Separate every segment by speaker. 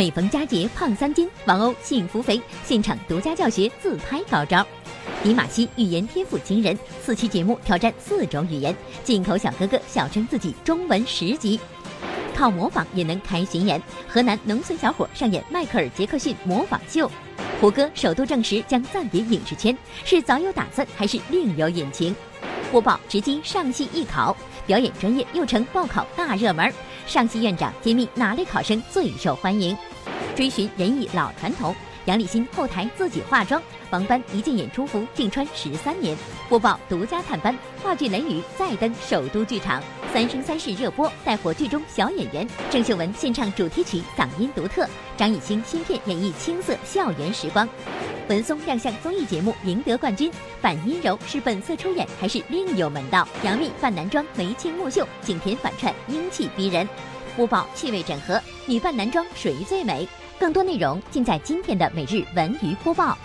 Speaker 1: 每逢佳节胖三斤，王鸥幸福肥，现场独家教学自拍高招。迪玛希语言天赋惊人，四期节目挑战四种语言，进口小哥哥笑称自己中文十级，靠模仿也能开巡演。河南农村小伙上演迈克尔·杰克逊模仿秀，胡歌首度证实将暂别影视圈，是早有打算还是另有隐情？播报直击上戏艺考，表演专业又成报考大热门。上戏院长揭秘哪类考生最受欢迎？追寻仁义老传统。杨立新后台自己化妆，王班一件演出服竟穿十三年。播报独家探班，话剧《雷雨》再登首都剧场，《三生三世》热播，带火剧中小演员郑秀文献唱主题曲，嗓音独特。张艺兴新片演绎青涩校园时光。文松亮相综艺节目赢得冠军，反阴柔是本色出演还是另有门道？杨幂扮男装眉清目秀，景甜反串英气逼人。播报趣味整合，女扮男装谁最美？更多内容尽在今天的每日文娱播报。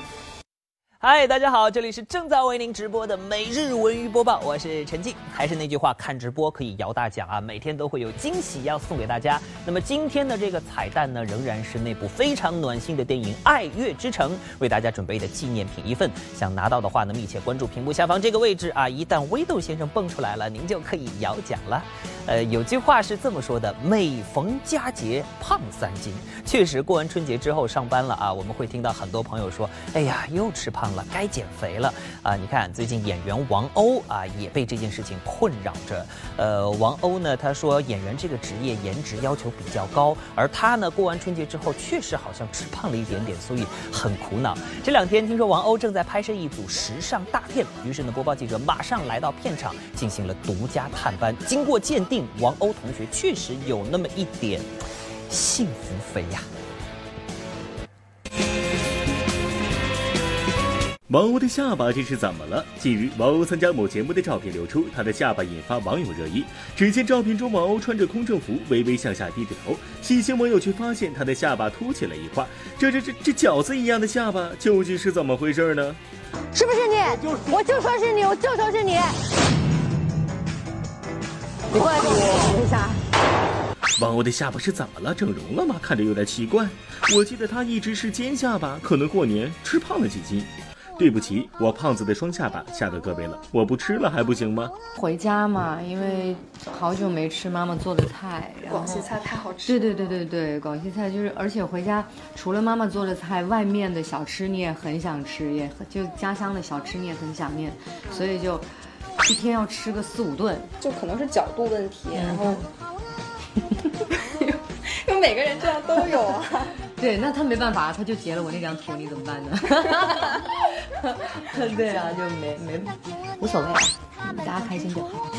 Speaker 2: 嗨，大家好，这里是正在为您直播的每日文娱播报，我是陈静。还是那句话，看直播可以摇大奖啊，每天都会有惊喜要送给大家。那么今天的这个彩蛋呢，仍然是那部非常暖心的电影《爱乐之城》为大家准备的纪念品一份。想拿到的话呢，密切关注屏幕下方这个位置啊，一旦微豆先生蹦出来了，您就可以摇奖了。呃，有句话是这么说的：每逢佳节胖三斤。确实，过完春节之后上班了啊，我们会听到很多朋友说：“哎呀，又吃胖了，该减肥了。”啊，你看最近演员王鸥啊，也被这件事情困扰着。呃，王鸥呢，他说演员这个职业颜值要求比较高，而他呢，过完春节之后确实好像吃胖了一点点，所以很苦恼。这两天听说王鸥正在拍摄一组时尚大片，于是呢，播报记者马上来到片场进行了独家探班。经过鉴定。王鸥同学确实有那么一点幸福肥呀。
Speaker 3: 王鸥的下巴这是怎么了？近日，王鸥参加某节目的照片流出，她的下巴引发网友热议。只见照片中，王鸥穿着空政服，微微向下低着头。细心网友却发现，她的下巴凸起了一块。这这这这饺子一样的下巴，究竟是怎么回事呢？
Speaker 4: 是不是你？我就说是你，我就说是你。你过来给我指一下。
Speaker 3: 王鸥的下巴是怎么了？整容了吗？看着有点奇怪。我记得她一直是尖下巴，可能过年吃胖了几斤。对不起，我胖子的双下巴吓到各位了。我不吃了还不行吗？
Speaker 5: 回家嘛，因为好久没吃妈妈做的菜。
Speaker 6: 广西菜太好吃。
Speaker 5: 对对对对对，广西菜就是，而且回家除了妈妈做的菜，外面的小吃你也很想吃，也就家乡的小吃你也很想念，所以就。一天要吃个四五顿，
Speaker 6: 就可能是角度问题，然后，因为每个人这样都有啊。
Speaker 5: 对，那他没办法，他就截了我那张图，你怎么办呢？对啊，就没没无所谓，大家开心就好。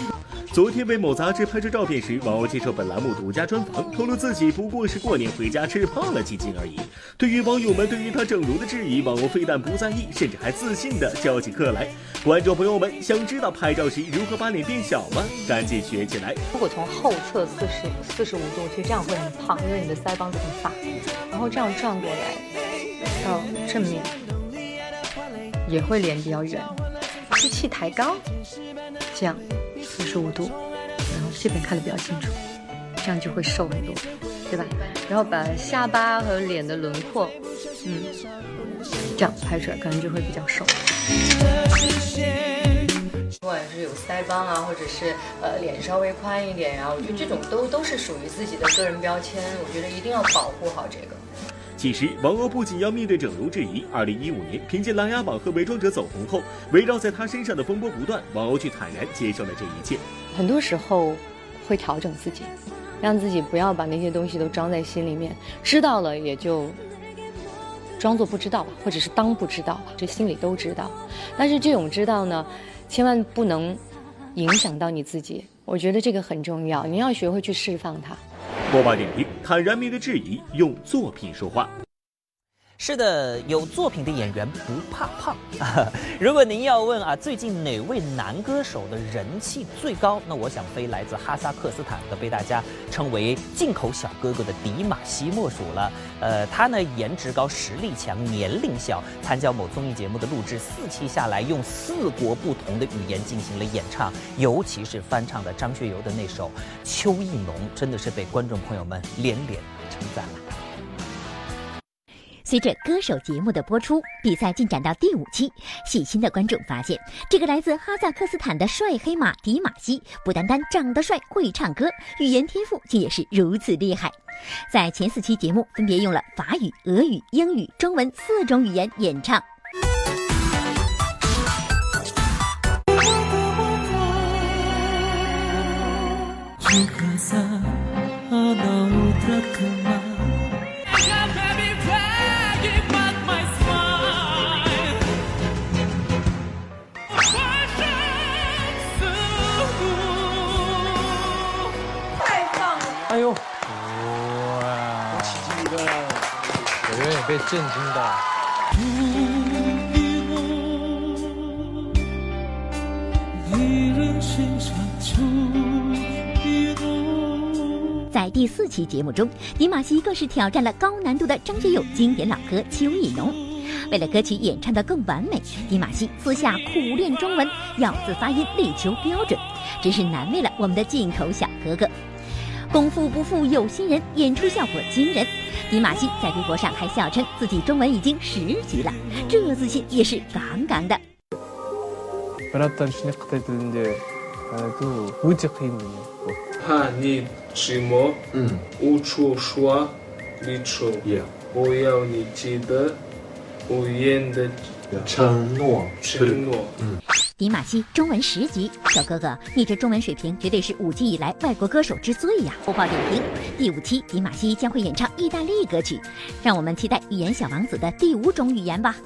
Speaker 3: 昨天为某杂志拍摄照片时，王鸥接受本栏目独家专访，透露自己不过是过年回家吃胖了几斤而已。对于网友们对于她整容的质疑，王鸥非但不在意，甚至还自信地教起课来。观众朋友们，想知道拍照时如何把脸变小吗？赶紧学起来！
Speaker 5: 如果从后侧四十四十五度，其实这样会很胖，因为你的腮帮子很大。然后这样转过来到正面，也会脸比较圆。吸气抬高，这样。四十五度，然后这边看的比较清楚，这样就会瘦很多，对吧？然后把下巴和脸的轮廓，嗯，这样拍出来可能就会比较瘦。不管是有腮帮啊，或者是呃脸稍微宽一点呀，我觉得这种都都是属于自己的个人标签，我觉得一定要保护好这个。
Speaker 3: 其实，王鸥不仅要面对整容质疑。二零一五年，凭借《琅琊榜》和《伪装者》走红后，围绕在她身上的风波不断，王鸥却坦然接受了这一切。
Speaker 5: 很多时候，会调整自己，让自己不要把那些东西都装在心里面。知道了也就装作不知道吧，或者是当不知道吧，这心里都知道。但是这种知道呢，千万不能影响到你自己。我觉得这个很重要，你要学会去释放它。
Speaker 3: 播报点评：坦然面对质疑，用作品说话。
Speaker 2: 是的，有作品的演员不怕胖。如果您要问啊，最近哪位男歌手的人气最高？那我想非来自哈萨克斯坦的被大家称为“进口小哥哥”的迪玛希莫属了。呃，他呢颜值高、实力强、年龄小，参加某综艺节目的录制四期下来，用四国不同的语言进行了演唱，尤其是翻唱的张学友的那首《秋意浓》，真的是被观众朋友们连连称赞了。
Speaker 1: 随着歌手节目的播出，比赛进展到第五期，细心的观众发现，这个来自哈萨克斯坦的帅黑马迪玛希，不单单长得帅、会唱歌，语言天赋竟也是如此厉害。在前四期节目，分别用了法语、俄语、英语、中文四种语言演唱。
Speaker 7: 被震惊到。
Speaker 1: 在第四期节目中，迪玛希更是挑战了高难度的张学友经典老歌《秋意浓》。为了歌曲演唱的更完美，迪玛希私下苦练中文，咬字发音力求标准，真是难为了我们的进口小哥哥。功夫不负有心人演出效果惊人。迪玛希在微博上还笑称自己中文已经十级了这自信也是杠杠的。
Speaker 8: 怕你寂寞
Speaker 7: 嗯
Speaker 8: 无处说要你记得无言的
Speaker 7: 承诺
Speaker 8: 承诺嗯
Speaker 1: 迪玛希中文十级，小哥哥，你这中文水平绝对是五季以来外国歌手之最呀！播报点评：第五期迪玛希将会演唱意大利歌曲，让我们期待语言小王子的第五种语言吧。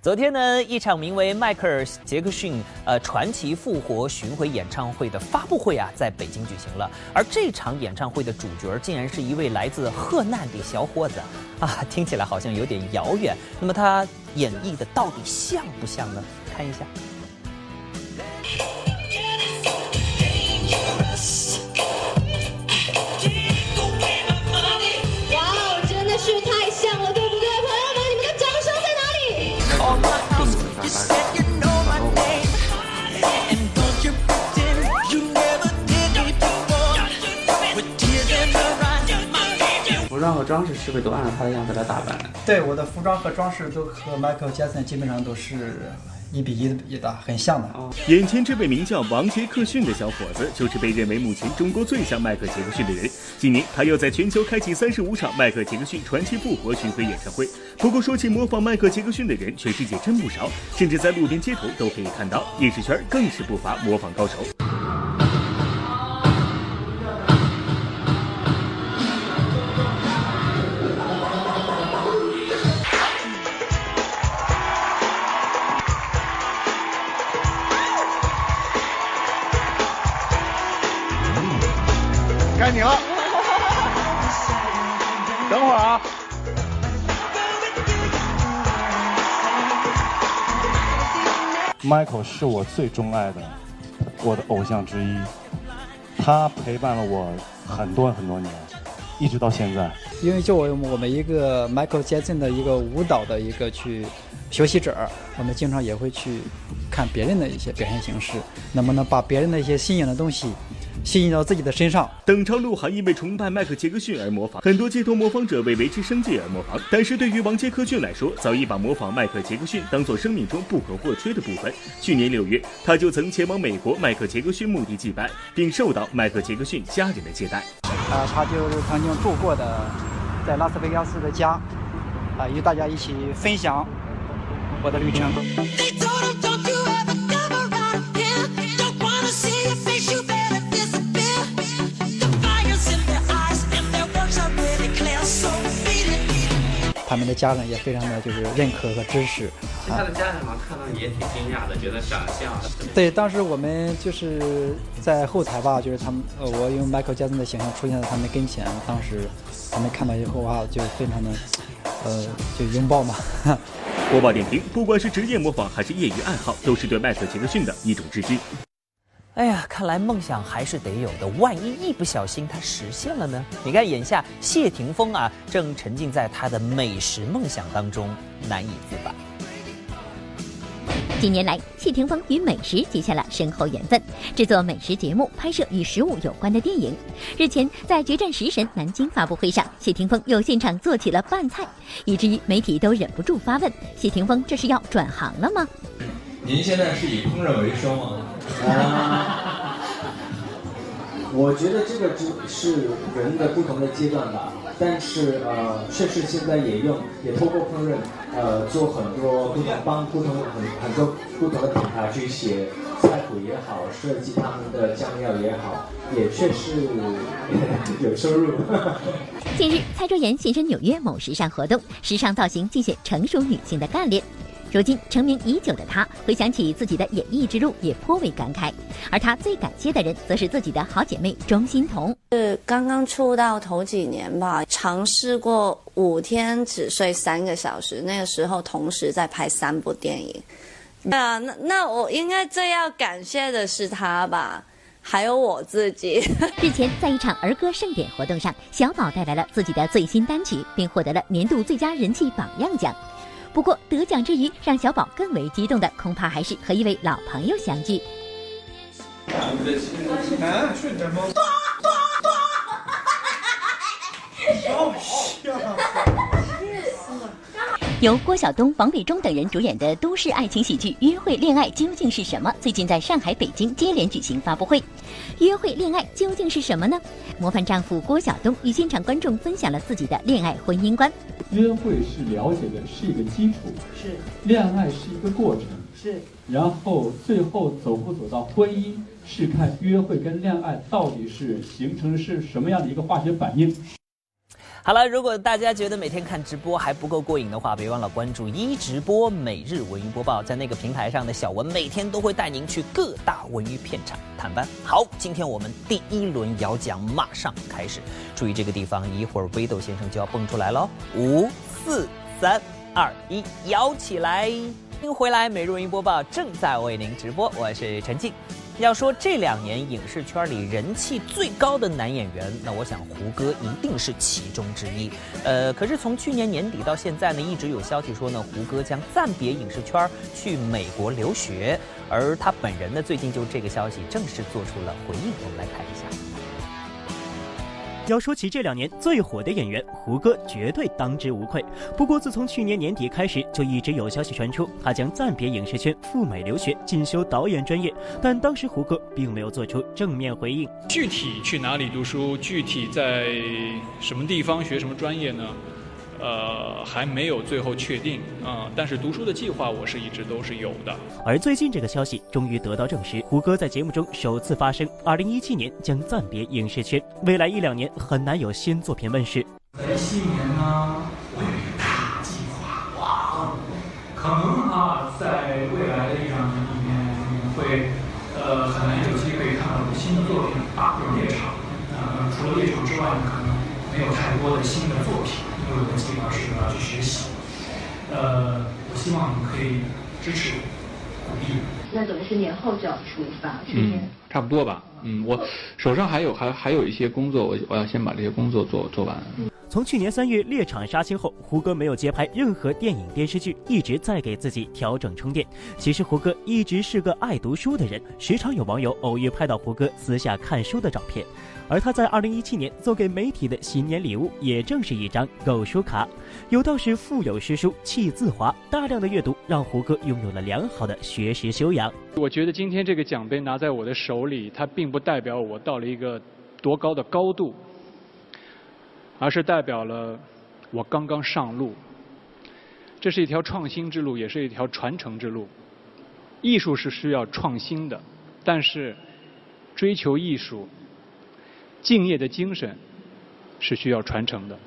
Speaker 2: 昨天呢，一场名为迈克尔·杰克逊呃传奇复活巡回演唱会的发布会啊，在北京举行了。而这场演唱会的主角竟然是一位来自河南的小伙子 啊，听起来好像有点遥远。那么他演绎的到底像不像呢？看一下。
Speaker 4: 哇哦，真的是太像了，对不对？朋友们，你们的掌声在哪里？
Speaker 9: 服装和装饰是不是都按照他的样子来打扮？
Speaker 10: 对，我的服装和装饰都和 Michael Jackson 基本上都是一比一的，很像的。
Speaker 3: 眼前这位名叫王杰克逊的小伙子，就是被认为目前中国最像迈克杰克逊的人。今年他又在全球开启三十五场迈克杰克逊传奇复活巡回演唱会。不过说起模仿迈克杰克逊的人，全世界真不少，甚至在路边街头都可以看到。影视圈更是不乏模仿高手。
Speaker 11: Michael 是我最钟爱的，我的偶像之一，他陪伴了我很多很多年，一直到现在。
Speaker 10: 因为作为我们一个 Michael Jackson 的一个舞蹈的一个去学习者，我们经常也会去看别人的一些表现形式，能不能把别人的一些新颖的东西吸引到自己的身上。
Speaker 3: 邓超鹿晗因为崇拜迈克杰克逊而模仿，很多街头模仿者为维持生计而模仿。但是对于王杰克逊来说，早已把模仿迈克杰克逊当做生命中不可或缺的部分。去年六月，他就曾前往美国迈克杰克逊墓地祭拜，并受到迈克杰克逊家人的接待。
Speaker 10: 啊，他就是曾经住过的，在拉斯维加斯的家，啊，与大家一起分享我的旅程。他们的家人也非常的就是认可和支持。
Speaker 9: 其实他的家长嘛看到也挺惊讶的，觉得长相。
Speaker 10: 对，当时我们就是在后台吧，就是他们，呃，我用 Michael Jackson 的形象出现在他们跟前，当时他们看到以后啊，就非常的，呃，就拥抱嘛。
Speaker 3: 播报点评：不管是职业模仿还是业余爱好，都是对迈克杰克逊的一种致敬。
Speaker 2: 哎呀，看来梦想还是得有的。万一一不小心它实现了呢？你看，眼下谢霆锋啊，正沉浸在他的美食梦想当中，难以自拔。
Speaker 1: 近年来，谢霆锋与美食结下了深厚缘分，制作美食节目，拍摄与食物有关的电影。日前，在决战食神南京发布会上，谢霆锋又现场做起了拌菜，以至于媒体都忍不住发问：谢霆锋这是要转行了吗？
Speaker 12: 您现在是以烹饪为生吗？啊，
Speaker 13: 我觉得这个只是人的不同的阶段吧。但是呃，确实现在也用，也通过烹饪，呃，做很多不同帮不同很很多不同的品牌去写菜谱也好，设计他们的酱料也好，也确实 有收入。
Speaker 1: 近日，蔡卓妍现身纽约某时尚活动，时尚造型尽显成熟女性的干练。如今成名已久的她，回想起自己的演艺之路，也颇为感慨。而她最感谢的人，则是自己的好姐妹钟欣桐。
Speaker 14: 是刚刚出道头几年吧，尝试过五天只睡三个小时，那个时候同时在拍三部电影。啊，那那我应该最要感谢的是她吧，还有我自己。
Speaker 1: 日前，在一场儿歌盛典活动上，小宝带来了自己的最新单曲，并获得了年度最佳人气榜样奖。不过得奖之余，让小宝更为激动的，恐怕还是和一位老朋友相聚。由郭晓东、王伟忠等人主演的都市爱情喜剧《约会恋爱究竟是什么》最近在上海、北京接连举行发布会。约会恋爱究竟是什么呢？模范丈夫郭晓东与现场观众分享了自己的恋爱婚姻观。
Speaker 15: 约会是了解的是一个基础，
Speaker 16: 是
Speaker 15: 恋爱是一个过程，
Speaker 16: 是
Speaker 15: 然后最后走不走到婚姻，是看约会跟恋爱到底是形成是什么样的一个化学反应。
Speaker 2: 好了，如果大家觉得每天看直播还不够过瘾的话，别忘了关注一直播每日文娱播报，在那个平台上的小文每天都会带您去各大文娱片场探班。好，今天我们第一轮摇奖马上开始，注意这个地方，一会儿微豆先生就要蹦出来喽！五、四、三、二、一，摇起来！欢迎回来，每日文娱播报正在为您直播，我是陈静。要说这两年影视圈里人气最高的男演员，那我想胡歌一定是其中之一。呃，可是从去年年底到现在呢，一直有消息说呢，胡歌将暂别影视圈去美国留学，而他本人呢，最近就这个消息正式做出了回应。我们来看一下。
Speaker 17: 要说起这两年最火的演员，胡歌绝对当之无愧。不过，自从去年年底开始，就一直有消息传出，他将暂别影视圈赴美留学进修导演专业。但当时胡歌并没有做出正面回应。
Speaker 18: 具体去哪里读书，具体在什么地方学什么专业呢？呃，还没有最后确定啊，但是读书的计划我是一直都是有的。
Speaker 17: 而最近这个消息终于得到证实，胡歌在节目中首次发声，二零一七年将暂别影视圈，未来一两年很难有新作品问世。
Speaker 19: 在新年呢，我有一个大计划，哇，可能啊，在未来的一两年里面，你们会呃很难有机会看到我新的作品啊，有猎场，呃，除了猎场之外呢，可能没有太多的新的作品。我的计划是我要去学习，呃，我希望你可以支持鼓励。
Speaker 20: 那等于是年后就要出发，
Speaker 21: 嗯，差不多吧。嗯，我手上还有还还有一些工作，我我要先把这些工作做做完。
Speaker 17: 从去年三月猎场杀青后，胡歌没有接拍任何电影电视剧，一直在给自己调整充电。其实胡歌一直是个爱读书的人，时常有网友偶遇拍到胡歌私下看书的照片。而他在二零一七年送给媒体的新年礼物，也正是一张购书卡。有道是腹有诗书气自华，大量的阅读让胡歌拥有了良好的学识修养。
Speaker 18: 我觉得今天这个奖杯拿在我的手里，它并不代表我到了一个多高的高度。而是代表了我刚刚上路，这是一条创新之路，也是一条传承之路。艺术是需要创新的，但是追求艺术、敬业的精神是需要传承的。
Speaker 17: 《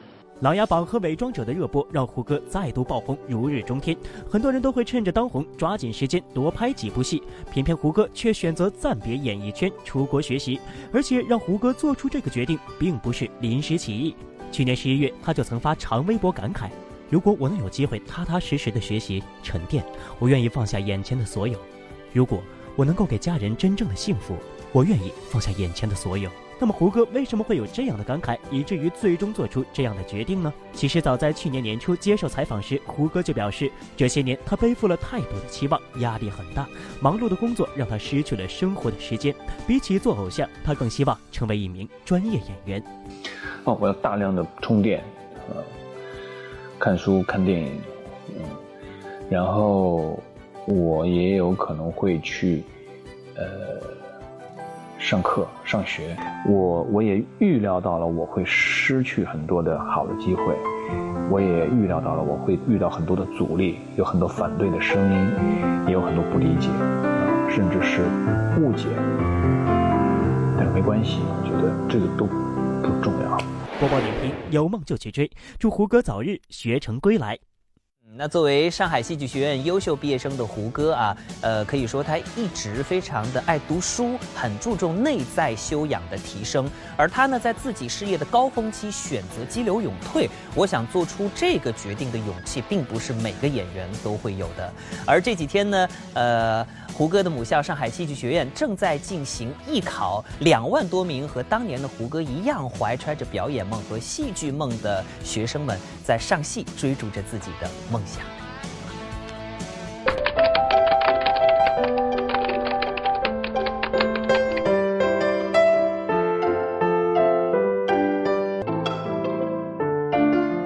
Speaker 17: 琅琊榜》和《伪装者》的热播让胡歌再度爆红，如日中天。很多人都会趁着当红，抓紧时间多拍几部戏。偏偏胡歌却选择暂别演艺圈，出国学习。而且让胡歌做出这个决定，并不是临时起意。去年十一月，他就曾发长微博感慨：“如果我能有机会踏踏实实的学习沉淀，我愿意放下眼前的所有；如果我能够给家人真正的幸福，我愿意放下眼前的所有。”那么胡歌为什么会有这样的感慨，以至于最终做出这样的决定呢？其实早在去年年初接受采访时，胡歌就表示，这些年他背负了太多的期望，压力很大，忙碌的工作让他失去了生活的时间。比起做偶像，他更希望成为一名专业演员。
Speaker 16: 哦，我要大量的充电，呃，看书、看电影，嗯，然后我也有可能会去，呃。上课、上学，我我也预料到了我会失去很多的好的机会，我也预料到了我会遇到很多的阻力，有很多反对的声音，也有很多不理解，甚至是误解。但是没关系，我觉得这个都不重要。
Speaker 17: 播报点评：有梦就去追，祝胡歌早日学成归来。
Speaker 2: 那作为上海戏剧学院优秀毕业生的胡歌啊，呃，可以说他一直非常的爱读书，很注重内在修养的提升。而他呢，在自己事业的高峰期选择激流勇退，我想做出这个决定的勇气，并不是每个演员都会有的。而这几天呢，呃。胡歌的母校上海戏剧学院正在进行艺考，两万多名和当年的胡歌一样怀揣着表演梦和戏剧梦的学生们，在上戏追逐着自己的梦想。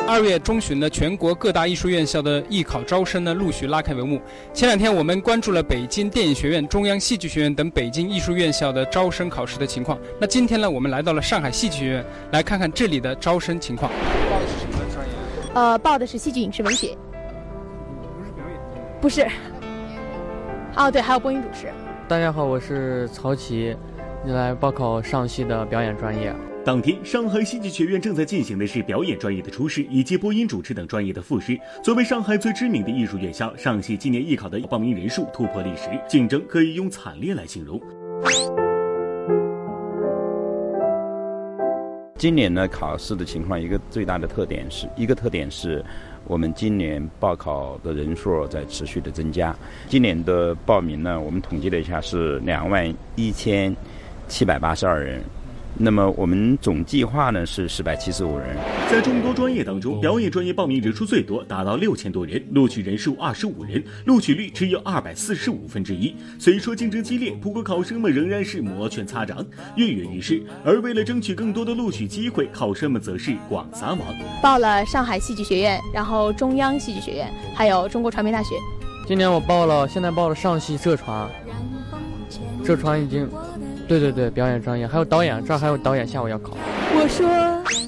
Speaker 22: 二月中旬呢，全国各大艺术院校的艺考招生呢陆续拉开帷幕。前两天我们关注了北京电影学院、中央戏剧学院等北京艺术院校的招生考试的情况。那今天呢，我们来到了上海戏剧学院，来看看这里的招生情况。
Speaker 23: 报的是什么专业？呃，报的是戏剧影视文学。
Speaker 22: 不是。
Speaker 23: 哦，对，还有播音主持。
Speaker 24: 大家好，我是曹琦，来报考上戏的表演专业。
Speaker 3: 当天，上海戏剧学院正在进行的是表演专业的初试以及播音主持等专业的复试。作为上海最知名的艺术院校，上戏今年艺考的报名人数突破历史，竞争可以用惨烈来形容。
Speaker 25: 今年呢，考试的情况一个最大的特点是一个特点是我们今年报考的人数在持续的增加。今年的报名呢，我们统计了一下是两万一千七百八十二人。那么我们总计划呢是四百七十五人。
Speaker 3: 在众多专业当中，表演专业报名人数最多，达到六千多人，录取人数二十五人，录取率只有二百四十五分之一。虽说竞争激烈，不过考生们仍然是摩拳擦掌，跃跃欲试。而为了争取更多的录取机会，考生们则是广撒网。
Speaker 23: 报了上海戏剧学院，然后中央戏剧学院，还有中国传媒大学。
Speaker 24: 今年我报了，现在报了上戏浙传，浙传已经。对对对，表演专业还有导演，这儿还有导演，下午要考。
Speaker 23: 我说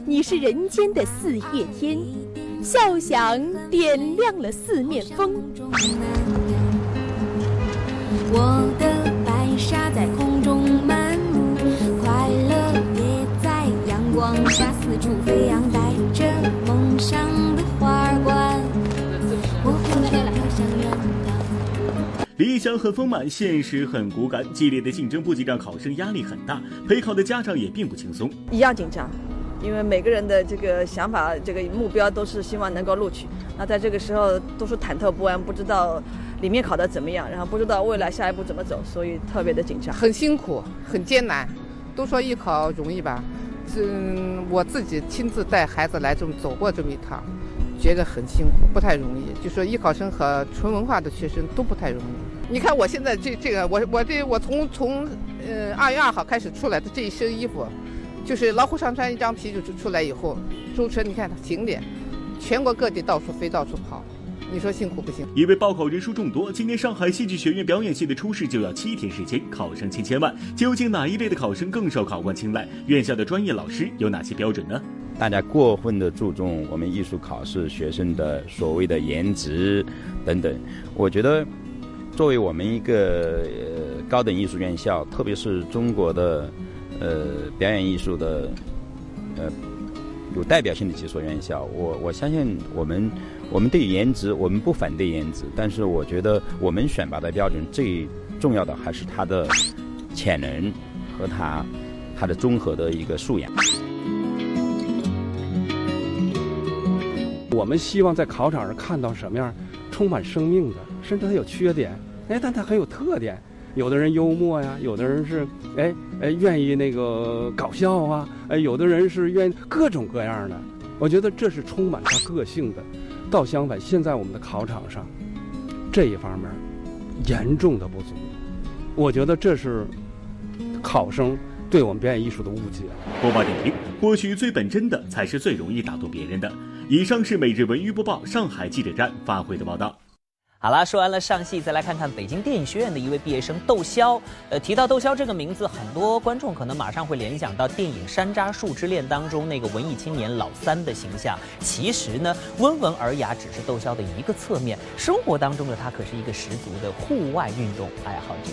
Speaker 23: 你是人间的四月天，笑响点亮了四面风。我的白纱在空中漫舞，快乐也在阳光下四处飞扬，带着梦想
Speaker 3: 理想很丰满，现实很骨感。激烈的竞争不仅让考生压力很大，陪考的家长也并不轻松，
Speaker 26: 一样紧张，因为每个人的这个想法、这个目标都是希望能够录取。那在这个时候都是忐忑不安，不知道里面考得怎么样，然后不知道未来下一步怎么走，所以特别的紧张，
Speaker 27: 很辛苦，很艰难。都说艺考容易吧？嗯，我自己亲自带孩子来这么走过这么一趟，觉得很辛苦，不太容易。就说艺考生和纯文化的学生都不太容易。你看我现在这这个，我我这我从从呃二月二号开始出来的这一身衣服，就是老虎上穿一张皮就出来以后，主持你看景点，全国各地到处飞到处跑，你说辛苦不辛苦？
Speaker 3: 因为报考人数众多，今年上海戏剧学院表演系的初试就要七天时间，考生千千万，究竟哪一类的考生更受考官青睐？院校的专业老师有哪些标准呢？
Speaker 25: 大家过分的注重我们艺术考试学生的所谓的颜值等等，我觉得。作为我们一个呃高等艺术院校，特别是中国的呃表演艺术的呃有代表性的几所院校，我我相信我们我们对颜值我们不反对颜值，但是我觉得我们选拔的标准最重要的还是他的潜能和他他的综合的一个素养。
Speaker 28: 我们希望在考场上看到什么样充满生命的。甚至它有缺点，哎，但它很有特点。
Speaker 29: 有的人幽默呀，有的人是哎哎愿意那个搞笑啊，哎有的人是愿意各种各样的。我觉得这是充满他个性的。倒相反，现在我们的考场上这一方面严重的不足，我觉得这是考生对我们表演艺术的误解。
Speaker 3: 播报点评：或许最本真的才是最容易打动别人的。以上是每日文娱播报上海记者站发回的报道。
Speaker 2: 好啦，说完了上戏，再来看看北京电影学院的一位毕业生窦骁。呃，提到窦骁这个名字，很多观众可能马上会联想到电影《山楂树之恋》当中那个文艺青年老三的形象。其实呢，温文尔雅只是窦骁的一个侧面，生活当中的他可是一个十足的户外运动爱好者。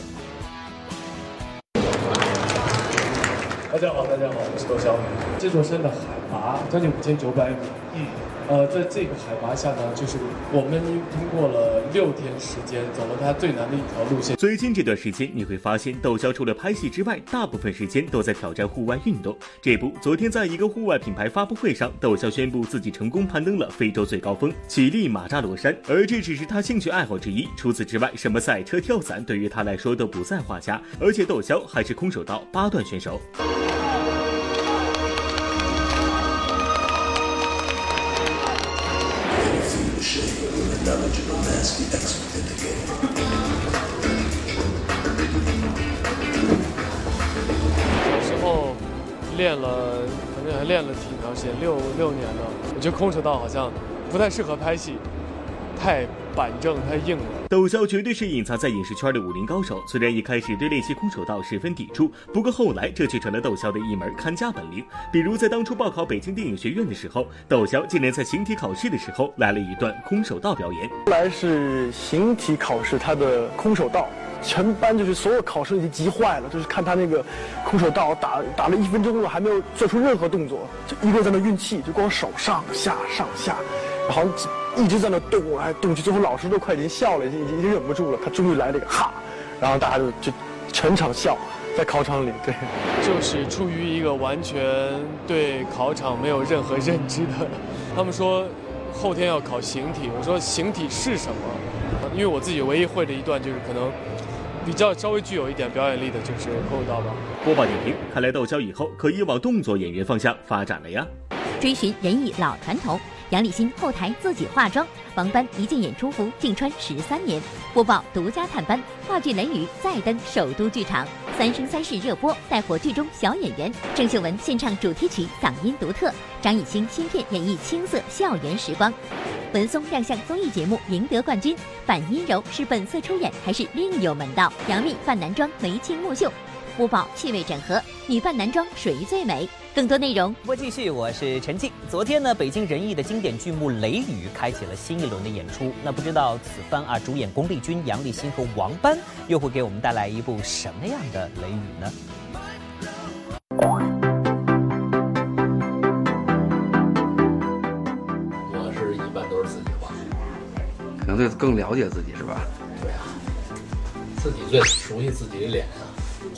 Speaker 30: 大家好，大家好，我是窦骁。这座山的海拔将近五千九百米。嗯。呃，在这个海拔下呢，就是我们经过了六天时间，走了它最难的一条路线。
Speaker 3: 最近这段时间，你会发现窦骁除了拍戏之外，大部分时间都在挑战户外运动。这不，昨天在一个户外品牌发布会上，窦骁宣布自己成功攀登了非洲最高峰乞力马扎罗山，而这只是他兴趣爱好之一。除此之外，什么赛车、跳伞，对于他来说都不在话下。而且窦骁还是空手道八段选手。
Speaker 30: 小时候练了，反正还练了挺长时间，六六年了。我觉得空手道好像不太适合拍戏，太板正、太硬了。
Speaker 3: 窦骁绝对是隐藏在影视圈的武林高手。虽然一开始对练习空手道十分抵触，不过后来这却成了窦骁的一门看家本领。比如在当初报考北京电影学院的时候，窦骁竟然在形体考试的时候来了一段空手道表演。
Speaker 31: 后来是形体考试，他的空手道，全班就是所有考生已经急坏了，就是看他那个空手道打打了一分钟了，还没有做出任何动作，就一个人在那运气，就光手上下上下，然后一直在那动来动去，最后老师都快已经笑了，已经已经忍不住了，他终于来了一个哈，然后大家就就全场笑，在考场里，对，
Speaker 30: 就是出于一个完全对考场没有任何认知的，他们说后天要考形体，我说形体是什么？因为我自己唯一会的一段就是可能比较稍微具有一点表演力的，就是空手道吧。
Speaker 3: 播报点评：看来窦骁以后可以往动作演员方向发展了呀。
Speaker 1: 追寻人艺老传统，杨立新后台自己化妆，王班一件演出服竟穿十三年。播报独家探班，话剧《雷雨》再登首都剧场，《三生三世》热播，带火剧中小演员。郑秀文献唱主题曲，嗓音独特。张艺兴新片演绎青涩校园时光。文松亮相综艺节目，赢得冠军。反阴柔是本色出演还是另有门道？杨幂扮男装眉清目秀。播报气味整合，女扮男装谁最美？更多内容
Speaker 2: 播继续，我是陈静。昨天呢，北京人艺的经典剧目《雷雨》开启了新一轮的演出。那不知道此番啊，主演巩俐君、杨立新和王斑又会给我们带来一部什么样的雷雨呢？
Speaker 32: 我是一般都是自己画，
Speaker 33: 可能对更了解自己是吧？
Speaker 32: 对啊，自己最熟悉自己的脸啊。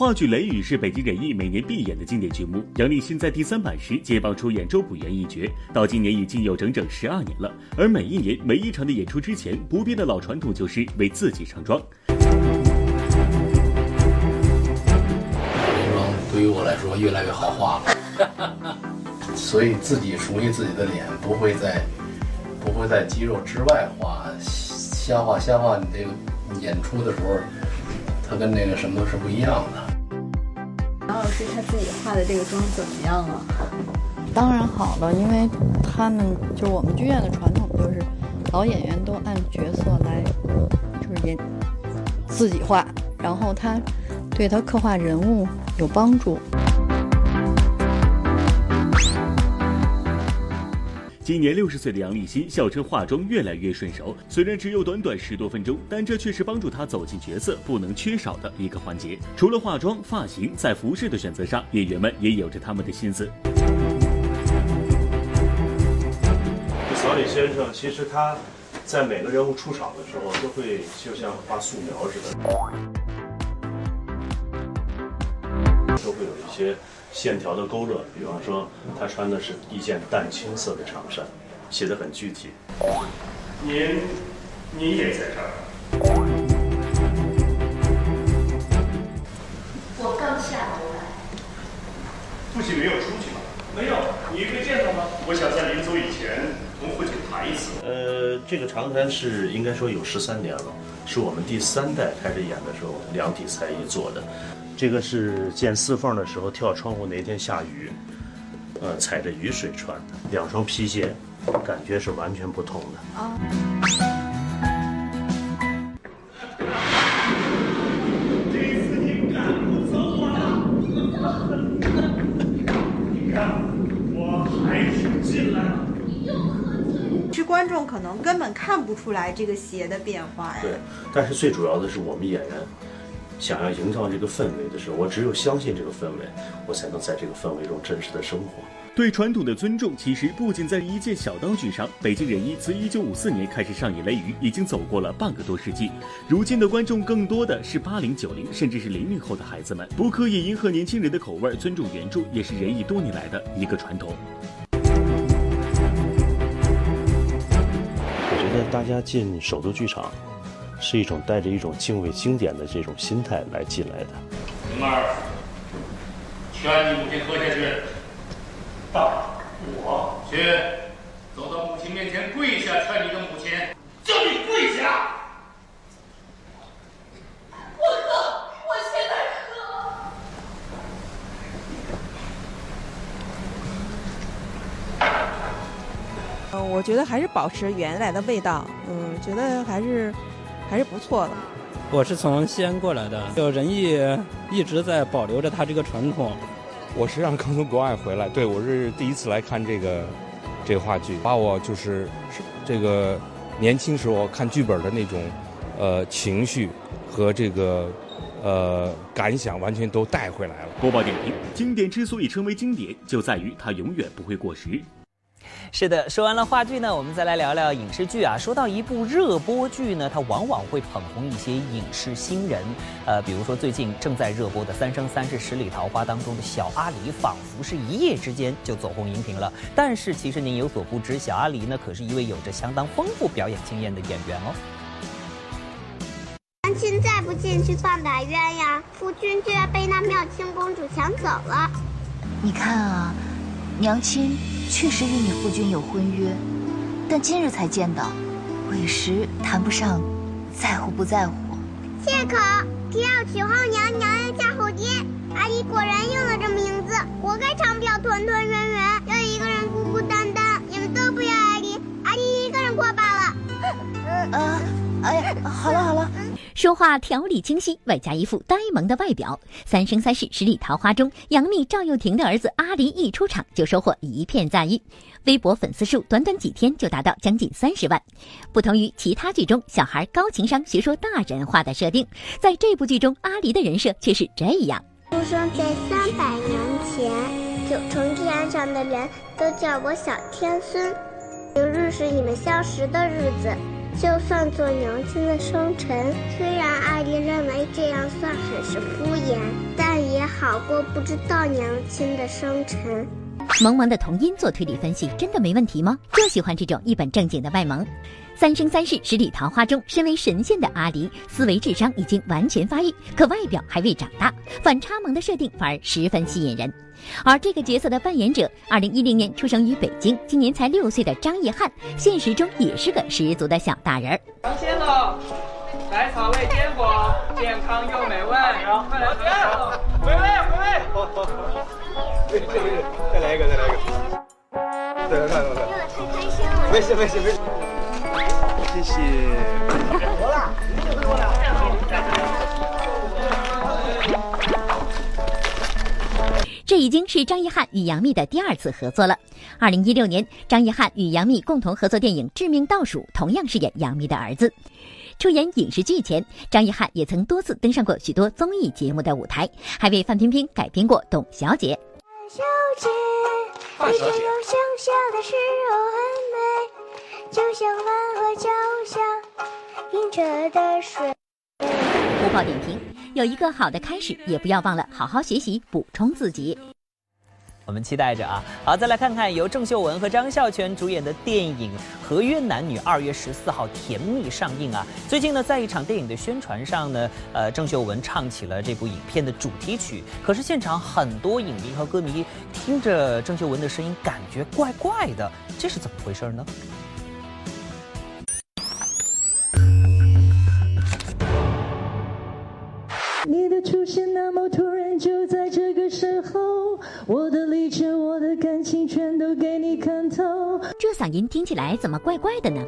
Speaker 3: 话剧《雷雨》是北京人艺每年必演的经典剧目。杨立新在第三版时接棒出演周朴园一角，到今年已经有整整十二年了。而每一年每一场的演出之前，不变的老传统就是为自己上妆。
Speaker 32: 妆对于我来说越来越好画了，所以自己熟悉自己的脸，不会在不会在肌肉之外画，瞎画瞎画。你这个演出的时候，它跟那个什么是不一样的。
Speaker 34: 师他自己化的这个妆怎么样啊？
Speaker 35: 当然好了，因为他们就是我们剧院的传统，就是老演员都按角色来，就是演自己画，然后他对他刻画人物有帮助。
Speaker 3: 今年六十岁的杨立新笑称化妆越来越顺手，虽然只有短短十多分钟，但这却是帮助他走进角色不能缺少的一个环节。除了化妆、发型，在服饰的选择上，演员们也有着他们的心思。
Speaker 28: 曹李先生其实他在每个人物出场的时候，都会就像画素描似的，都会有一些。线条的勾勒，比方说他穿的是一件淡青色的长衫，写的很具体。您，您也在这儿？我刚下楼来。父亲没有出去吗？没有。你没见他吗？我想在临走以前同父亲谈一次。呃，这个长衫是应该说有十三年了，是我们第三代开始演的时候量体裁衣做的。这个是见四凤的时候跳窗户那天下雨，呃，踩着雨水穿的两双皮鞋，感觉是完全不同的。啊。
Speaker 36: 观众可能根本看不出来这个鞋的变化呀。
Speaker 28: 对，但是最主要的是我们演员想要营造这个氛围的时候，我只有相信这个氛围，我才能在这个氛围中真实的生活。
Speaker 3: 对传统的尊重，其实不仅在一件小道具上。北京人艺自一九五四年开始上演《雷雨》，已经走过了半个多世纪。如今的观众更多的是八零、九零，甚至是零零后的孩子们。不刻意迎合年轻人的口味，尊重原著，也是人艺多年来的一个传统。
Speaker 28: 我觉得大家进首都剧场，是一种带着一种敬畏经典的这种心态来进来的。
Speaker 37: 灵儿，劝你母亲喝下去。
Speaker 28: 大，我
Speaker 37: 去，走到母亲面前跪下，劝你的母亲。叫你跪下。
Speaker 38: 我喝，我现在喝。
Speaker 39: 嗯，我觉得还是保持原来的味道。嗯，觉得还是还是不错的。
Speaker 40: 我是从西安过来的，就仁义一直在保留着他这个传统。
Speaker 41: 我实际上刚从国外回来，对我是第一次来看这个这个话剧，把我就是这个年轻时候看剧本的那种呃情绪和这个呃感想完全都带回来了。
Speaker 3: 播报点评：经典之所以称为经典，就在于它永远不会过时。
Speaker 2: 是的，说完了话剧呢，我们再来聊聊影视剧啊。说到一部热播剧呢，它往往会捧红一些影视新人，呃，比如说最近正在热播的《三生三世十里桃花》当中的小阿离，仿佛是一夜之间就走红荧屏了。但是其实您有所不知，小阿离呢，可是一位有着相当丰富表演经验的演员哦。
Speaker 42: 娘亲再不进去放打鸳鸯，夫君就要被那妙清公主抢走了。
Speaker 43: 你看啊，娘亲。确实与你夫君有婚约，但今日才见到，委实谈不上在乎不在乎。
Speaker 42: 借口！天要娶后娘，娘要嫁后爹。阿姨果然应了这名字，活该长票团团圆圆，要一个人孤孤单单。你们都不要阿姨，阿姨一个人过罢了。
Speaker 43: 呃，哎呀，好了好了。
Speaker 1: 说话条理清晰，外加一副呆萌的外表，《三生三世十里桃花》中杨幂赵又廷的儿子阿离一出场就收获一片赞誉，微博粉丝数短短几天就达到将近三十万。不同于其他剧中小孩高情商学说大人话的设定，在这部剧中阿离的人设却是这样：
Speaker 42: 出生在三百年前，九重天上的人都叫我小天孙。明日是你们相识的日子。就算做娘亲的生辰，虽然阿离认为这样算很是敷衍，但也好过不知道娘亲的生辰。
Speaker 1: 萌萌的童音做推理分析，真的没问题吗？就喜欢这种一本正经的卖萌。三生三世十里桃花中，身为神仙的阿离，思维智商已经完全发育，可外表还未长大，反差萌的设定反而十分吸引人。而这个角色的扮演者，二零一零年出生于北京，今年才六岁的张艺汉，现实中也是个十足的小大人。
Speaker 44: 张先生，百草味坚果，健康又美味。快来，快来，回味，回味。
Speaker 45: 再来一个，再来一个。再来，再来，再来。太开心了。没事，没事，没事。谢谢。
Speaker 1: 这已经是张艺汉与杨幂的第二次合作了。二零一六年，张艺汉与杨幂共同合作电影《致命倒数》，同样饰演杨幂的儿子。出演影视剧前，张艺汉也曾多次登上过许多综艺节目的舞台，还为范冰冰改编过《董小姐》。
Speaker 42: 小姐，一天有想象的时候很美，就像蓝河脚下映着的水。
Speaker 1: 播报点评：有一个好的开始，也不要忘了好好学习，补充自己。
Speaker 2: 我们期待着啊。好，再来看看由郑秀文和张孝全主演的电影《合约男女》，二月十四号甜蜜上映啊。最近呢，在一场电影的宣传上呢，呃，郑秀文唱起了这部影片的主题曲，可是现场很多影迷和歌迷听着郑秀文的声音，感觉怪怪的，这是怎么回事呢？
Speaker 46: 你的出现那么突然，就在这个时候，我的理智、我的感情全都给你看透。
Speaker 1: 这嗓音听起来怎么怪怪的呢？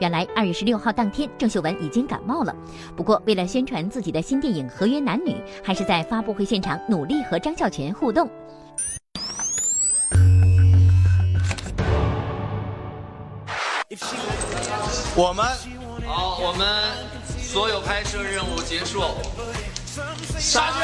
Speaker 1: 原来二月十六号当天，郑秀文已经感冒了。不过为了宣传自己的新电影《合约男女》，还是在发布会现场努力和张孝全互动。
Speaker 47: 我们好，我们所有拍摄任务结束。杀青！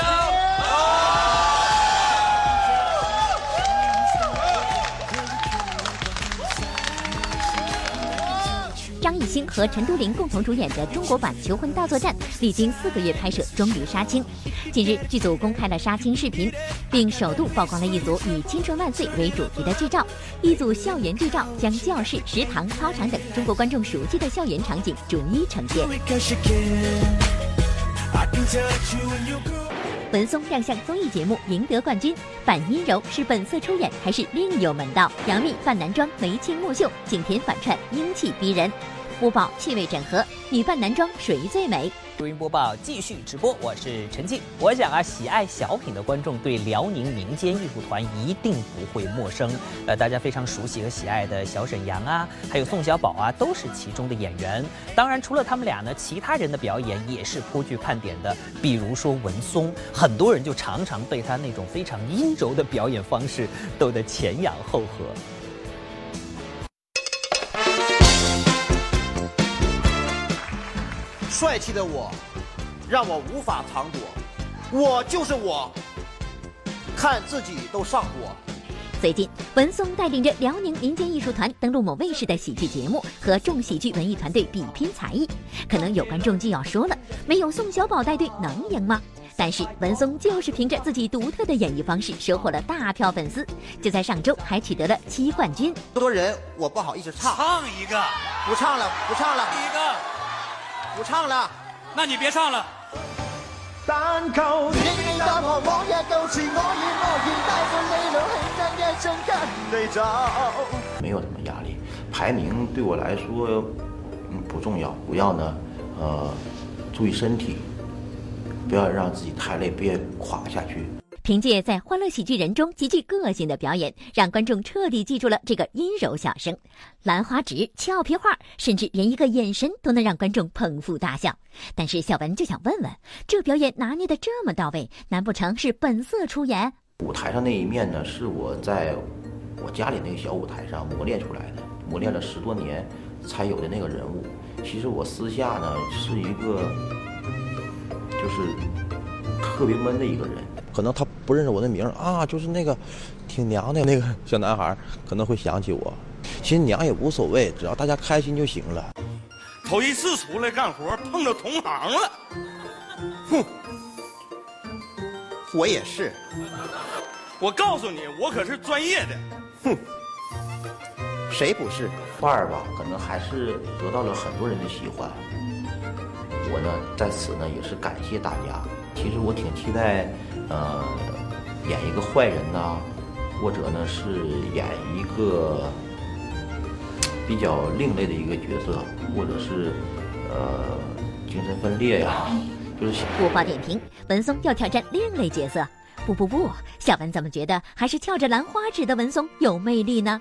Speaker 1: 张艺兴和陈都灵共同主演的中国版《求婚大作战》历经四个月拍摄，终于杀青。近日，剧组公开了杀青视频，并首度曝光了一组以“青春万岁”为主题的剧照。一组校园剧照将教室、食堂、操场等中国观众熟悉的校园场景逐一呈现。文松亮相综艺节目赢得冠军，反阴柔是本色出演还是另有门道？杨幂扮男装眉清目秀，景甜反串英气逼人。播报气味整合，女扮男装谁最美？
Speaker 2: 录音播报继续直播，我是陈静。我想啊，喜爱小品的观众对辽宁民间艺术团一定不会陌生。呃，大家非常熟悉和喜爱的小沈阳啊，还有宋小宝啊，都是其中的演员。当然，除了他们俩呢，其他人的表演也是颇具看点的。比如说文松，很多人就常常被他那种非常阴柔的表演方式逗得前仰后合。
Speaker 48: 帅气的我，让我无法藏躲，我就是我，看自己都上火。
Speaker 1: 最近，文松带领着辽宁民间艺术团登陆某卫视的喜剧节目，和众喜剧文艺团队比拼才艺。可能有观众就要说了，没有宋小宝带队能赢吗？但是文松就是凭着自己独特的演绎方式，收获了大票粉丝。就在上周，还取得了七冠军。
Speaker 48: 这么多人，我不好意思唱，
Speaker 37: 唱一个，
Speaker 48: 不唱了，不唱了，
Speaker 37: 一个。
Speaker 48: 不唱了，
Speaker 37: 那你别唱了。
Speaker 48: 但求仍然淡薄往日旧时，我愿我愿带着你路，轻跟一声跟你走。没有什么压力，排名对我来说嗯不重要，主要呢呃注意身体，不要让自己太累，别垮下去。
Speaker 1: 凭借在《欢乐喜剧人》中极具个性的表演，让观众彻底记住了这个阴柔小生。兰花指、俏皮话，甚至连一个眼神都能让观众捧腹大笑。但是小文就想问问，这表演拿捏的这么到位，难不成是本色出演？
Speaker 48: 舞台上那一面呢，是我在我家里那个小舞台上磨练出来的，磨练了十多年才有的那个人物。其实我私下呢是一个，就是特别闷的一个人。可能他不认识我的名啊，就是那个挺娘的那个小男孩，可能会想起我。其实娘也无所谓，只要大家开心就行了。
Speaker 37: 头一次出来干活碰到同行了，哼！
Speaker 48: 我也是。
Speaker 37: 我告诉你，我可是专业的。
Speaker 48: 哼！谁不是？范儿吧，可能还是得到了很多人的喜欢。我呢，在此呢也是感谢大家。其实我挺期待。呃，演一个坏人呐，或者呢是演一个比较另类的一个角色，或者是呃精神分裂呀，就是
Speaker 1: 播报点评，文松要挑战另类角色。不不不，小文怎么觉得还是翘着兰花指的文松有魅力呢？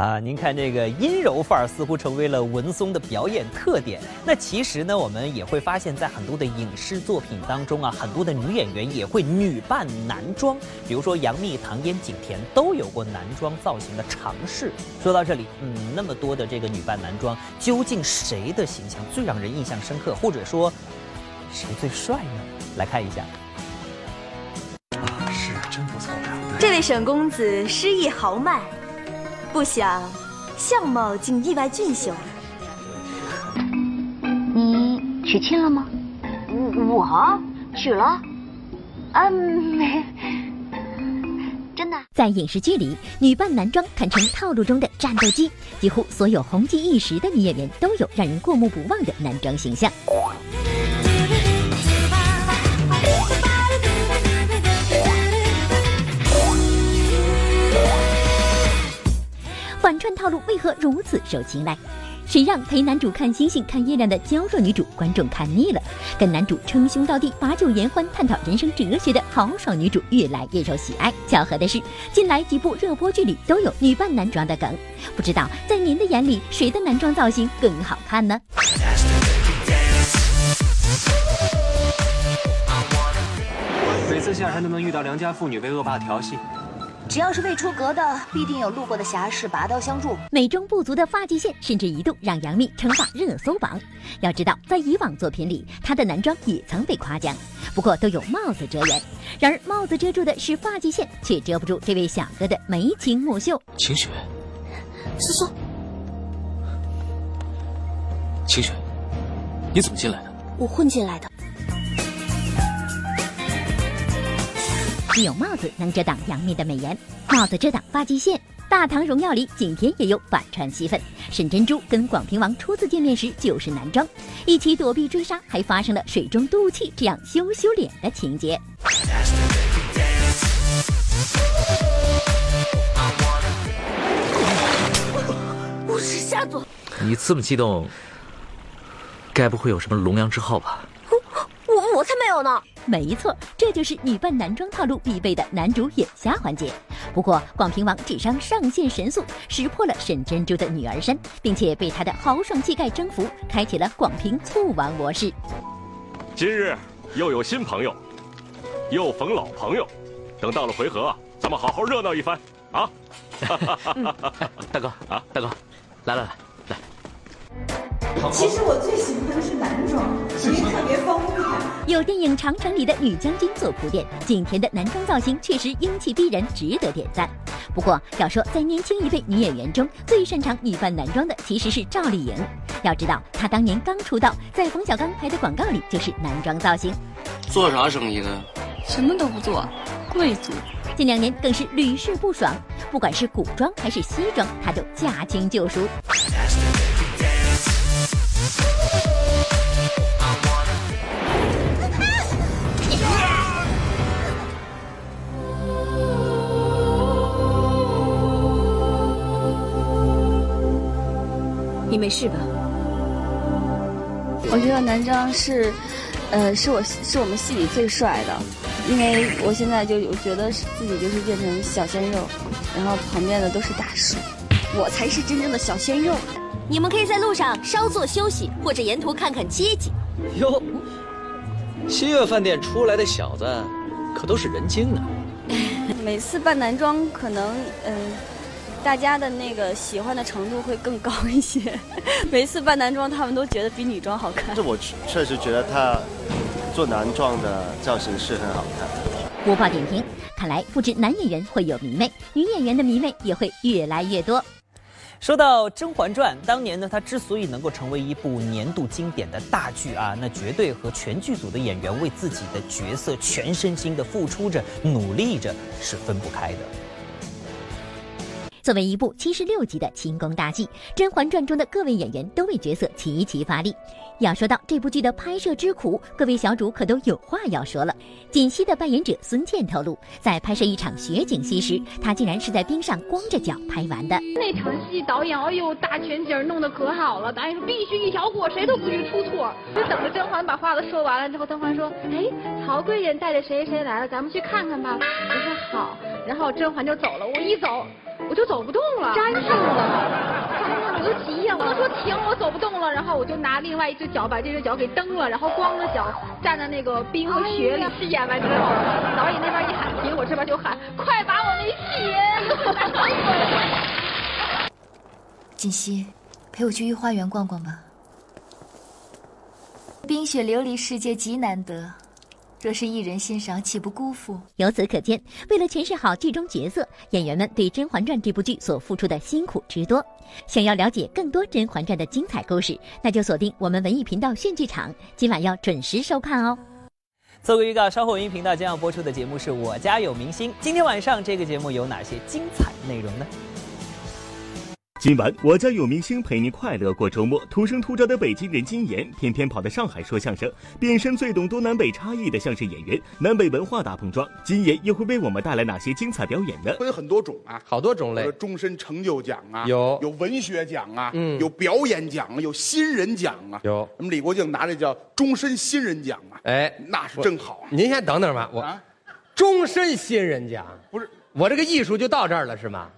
Speaker 2: 啊，您看这个阴柔范儿似乎成为了文松的表演特点。那其实呢，我们也会发现，在很多的影视作品当中啊，很多的女演员也会女扮男装。比如说杨幂、唐嫣、景甜都有过男装造型的尝试。说到这里，嗯，那么多的这个女扮男装，究竟谁的形象最让人印象深刻，或者说谁最帅呢？来看一下。
Speaker 45: 啊，是真不错呀。
Speaker 49: 这位沈公子诗意豪迈。不想，相貌竟意外俊秀。
Speaker 43: 你娶亲了吗？
Speaker 49: 我我娶了？啊，没。真的，
Speaker 1: 在影视剧里，女扮男装堪称套路中的战斗机，几乎所有红极一时的女演员都有让人过目不忘的男装形象。套路为何如此受青睐？谁让陪男主看星星、看月亮的娇弱女主观众看腻了？跟男主称兄道弟、把酒言欢、探讨人生哲学的豪爽女主越来越受喜爱。巧合的是，近来几部热播剧里都有女扮男装的梗。不知道在您的眼里，谁的男装造型更好看呢？
Speaker 50: 每次下山都能遇到良家妇女被恶霸调戏。
Speaker 43: 只要是未出阁的，必定有路过的侠士拔刀相助。
Speaker 1: 美中不足的发际线，甚至一度让杨幂称霸热搜榜。要知道，在以往作品里，她的男装也曾被夸奖，不过都有帽子遮掩。然而，帽子遮住的是发际线，却遮不住这位小哥的眉清目秀。
Speaker 50: 晴雪，
Speaker 43: 思思，
Speaker 50: 晴雪，你怎么进来的？
Speaker 43: 我混进来的。
Speaker 1: 只有帽子能遮挡杨幂的美颜，帽子遮挡发际线。《大唐荣耀》里，景甜也有反串戏份。沈珍珠跟广平王初次见面时就是男装，一起躲避追杀，还发生了水中渡气这样羞羞脸的情节。
Speaker 43: 我是夏总，
Speaker 51: 你这么激动，该不会有什么龙阳之好吧？
Speaker 43: 我我才没有呢。
Speaker 1: 没错，这就是女扮男装套路必备的男主眼瞎环节。不过，广平王智商上线神速，识破了沈珍珠的女儿身，并且被她的豪爽气概征服，开启了广平醋王模式。
Speaker 52: 今日又有新朋友，又逢老朋友，等到了回合，咱们好好热闹一番啊！
Speaker 51: 大哥啊，大哥，来来来来。
Speaker 36: 其实我最喜欢的是男装，因为特别方便。
Speaker 1: 有电影《长城》里的女将军做铺垫，景甜的男装造型确实英气逼人，值得点赞。不过要说在年轻一辈女演员中最擅长女扮男装的，其实是赵丽颖。要知道她当年刚出道，在冯小刚拍的广告里就是男装造型。
Speaker 51: 做啥生意的？
Speaker 34: 什么都不做，贵族。
Speaker 1: 近两年更是屡试不爽，不管是古装还是西装，她都驾轻就熟。
Speaker 43: 没事吧？
Speaker 34: 我觉得男装是，呃，是我是我们戏里最帅的，因为我现在就我觉得自己就是变成小鲜肉，然后旁边的都是大叔，我才是真正的小鲜肉。
Speaker 43: 你们可以在路上稍作休息，或者沿途看看街景。
Speaker 50: 哟，西月饭店出来的小子，可都是人精呢。
Speaker 34: 每次扮男装，可能嗯。大家的那个喜欢的程度会更高一些。每次扮男装，他们都觉得比女装好看。
Speaker 45: 这我确实觉得他做男装的造型是很好看。
Speaker 1: 播报点评：看来不止男演员会有迷妹，女演员的迷妹也会越来越多。
Speaker 2: 说到《甄嬛传》，当年呢，它之所以能够成为一部年度经典的大剧啊，那绝对和全剧组的演员为自己的角色全身心的付出着、努力着是分不开的。
Speaker 1: 作为一部七十六集的清宫大戏，《甄嬛传》中的各位演员都为角色齐齐发力。要说到这部剧的拍摄之苦，各位小主可都有话要说了。锦溪的扮演者孙茜透露，在拍摄一场雪景戏时，她竟然是在冰上光着脚拍完的。
Speaker 53: 那场戏导演哎呦大全景弄得可好了，导演说必须一条过，谁都不许出错。就等着甄嬛把话都说完了之后，甄嬛说：“哎，曹贵人带着谁谁来了，咱们去看看吧。”我说好，然后甄嬛就走了。我一走。我就走不动了，粘上了，我就急呀，我说停，我走不动了，然后我就拿另外一只脚把这只脚给蹬了，然后光着脚站在那个冰和雪里。是演完之后，导演那边一喊停，我这边就喊快把我那血。
Speaker 43: 锦溪，陪我去御花园逛逛吧。冰雪琉璃世界极难得，若是一人欣赏，岂不辜负？
Speaker 1: 由此可见，为了诠释好剧中角色，演员们对《甄嬛传》这部剧所付出的辛苦之多。想要了解更多《甄嬛传》的精彩故事，那就锁定我们文艺频道炫剧场，今晚要准时收看哦。
Speaker 2: 做个预告，稍后文艺频道将要播出的节目是我家有明星。今天晚上这个节目有哪些精彩内容呢？
Speaker 3: 今晚我将有明星陪您快乐过周末。土生土长的北京人金妍，偏偏跑到上海说相声，变身最懂东南北差异的相声演员，南北文化大碰撞。金妍又会为我们带来哪些精彩表演呢？
Speaker 54: 有很多种啊，
Speaker 55: 好多种类，
Speaker 54: 有终身成就奖啊，
Speaker 55: 有
Speaker 54: 有文学奖啊，
Speaker 55: 嗯
Speaker 54: 有表演奖啊，有新人奖啊。
Speaker 55: 有
Speaker 54: 我们李国庆拿这叫终身新人奖啊，
Speaker 55: 哎，
Speaker 54: 那是真好啊。
Speaker 55: 您先等等吧，我终身新人奖
Speaker 54: 不是
Speaker 55: 我这个艺术就到这儿了是吗？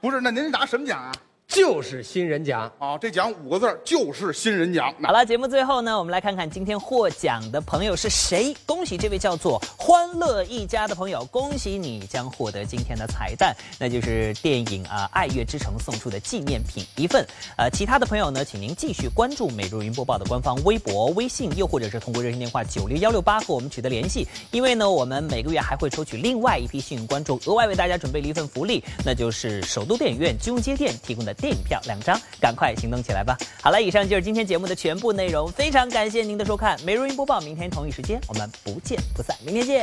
Speaker 54: 不是，那您拿什么奖啊？
Speaker 55: 就是新人奖
Speaker 54: 啊，这奖五个字就是新人奖。
Speaker 2: 好了，节目最后呢，我们来看看今天获奖的朋友是谁。恭喜这位叫做“欢乐一家”的朋友，恭喜你将获得今天的彩蛋，那就是电影啊《爱乐之城》送出的纪念品一份。呃，其他的朋友呢，请您继续关注每日云播报的官方微博、微信，又或者是通过热线电话九六幺六八和我们取得联系。因为呢，我们每个月还会抽取另外一批幸运观众，额外为大家准备了一份福利，那就是首都电影院金融街店提供的电影票两张，赶快行动起来吧！好了，以上就是今天节目的全部内容，非常感谢您的收看，每日云播报，明天同一时间我们不见不散，明天见。